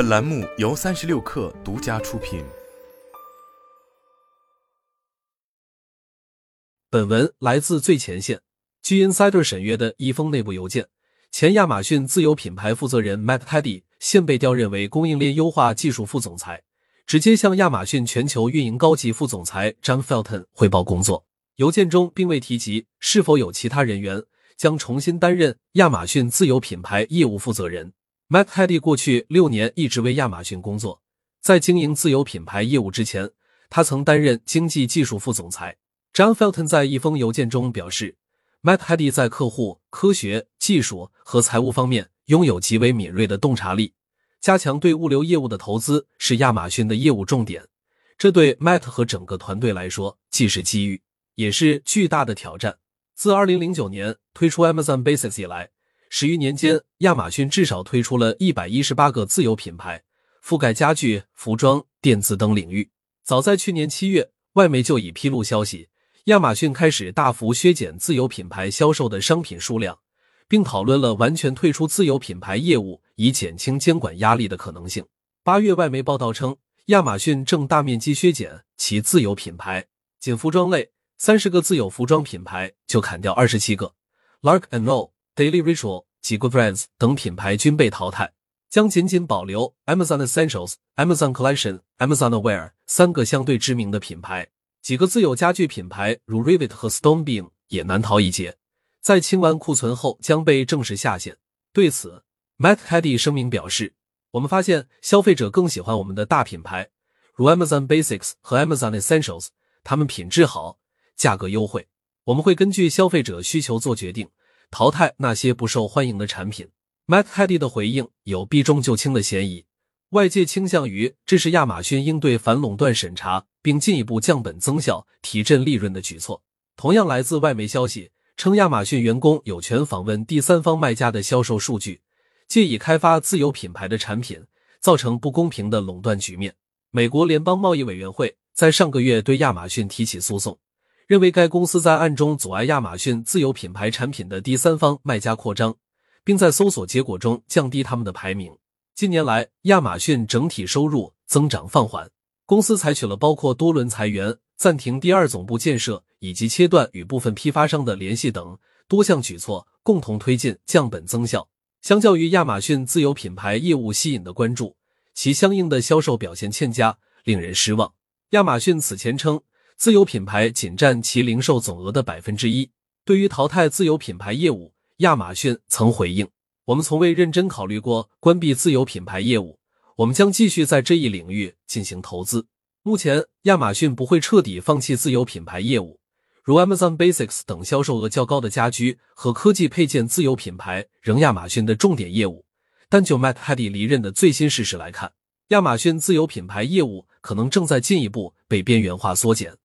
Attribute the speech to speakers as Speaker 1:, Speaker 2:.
Speaker 1: 本栏目由三十六氪独家出品。
Speaker 2: 本文来自最前线。据 Insider 审阅的一封内部邮件，前亚马逊自有品牌负责人 Matt Teddy 现被调任为供应链优化技术副总裁，直接向亚马逊全球运营高级副总裁 John Felton 汇报工作。邮件中并未提及是否有其他人员将重新担任亚马逊自有品牌业务负责人。Matt Hedy 过去六年一直为亚马逊工作，在经营自有品牌业务之前，他曾担任经济技术副总裁。John Felton 在一封邮件中表示，Matt Hedy 在客户、科学、技术和财务方面拥有极为敏锐的洞察力，加强对物流业务的投资是亚马逊的业务重点。这对 Matt 和整个团队来说既是机遇。也是巨大的挑战。自二零零九年推出 Amazon Basics 以来，十余年间，亚马逊至少推出了一百一十八个自有品牌，覆盖家具、服装、电子等领域。早在去年七月，外媒就已披露消息，亚马逊开始大幅削减自有品牌销售的商品数量，并讨论了完全退出自有品牌业务以减轻监管压力的可能性。八月，外媒报道称，亚马逊正大面积削减其自有品牌，仅服装类。三十个自有服装品牌就砍掉二十七个，Lark and No、Daily Ritual 及 Good Brands 等品牌均被淘汰，将仅仅保留 Amazon Essentials、Amazon Collection、Amazon Aware 三个相对知名的品牌。几个自有家具品牌如 Rivet 和 Stonebeam 也难逃一劫，在清完库存后将被正式下线。对此，Matt Teddy 声明表示：“我们发现消费者更喜欢我们的大品牌，如 Amazon Basics 和 Amazon Essentials，它们品质好。”价格优惠，我们会根据消费者需求做决定，淘汰那些不受欢迎的产品。Matt Teddy 的回应有避重就轻的嫌疑，外界倾向于这是亚马逊应对反垄断审查，并进一步降本增效、提振利润的举措。同样来自外媒消息称，亚马逊员工有权访问第三方卖家的销售数据，借以开发自有品牌的产品，造成不公平的垄断局面。美国联邦贸易委员会在上个月对亚马逊提起诉讼。认为该公司在暗中阻碍亚马逊自有品牌产品的第三方卖家扩张，并在搜索结果中降低他们的排名。近年来，亚马逊整体收入增长放缓，公司采取了包括多轮裁员、暂停第二总部建设以及切断与部分批发商的联系等多项举措，共同推进降本增效。相较于亚马逊自有品牌业务吸引的关注，其相应的销售表现欠佳，令人失望。亚马逊此前称。自有品牌仅占其零售总额的百分之一。对于淘汰自有品牌业务，亚马逊曾回应：“我们从未认真考虑过关闭自有品牌业务，我们将继续在这一领域进行投资。目前，亚马逊不会彻底放弃自有品牌业务，如 Amazon Basics 等销售额较高的家居和科技配件自有品牌仍亚马逊的重点业务。但就 Matt h a d d y 离任的最新事实来看，亚马逊自有品牌业务可能正在进一步被边缘化缩减。”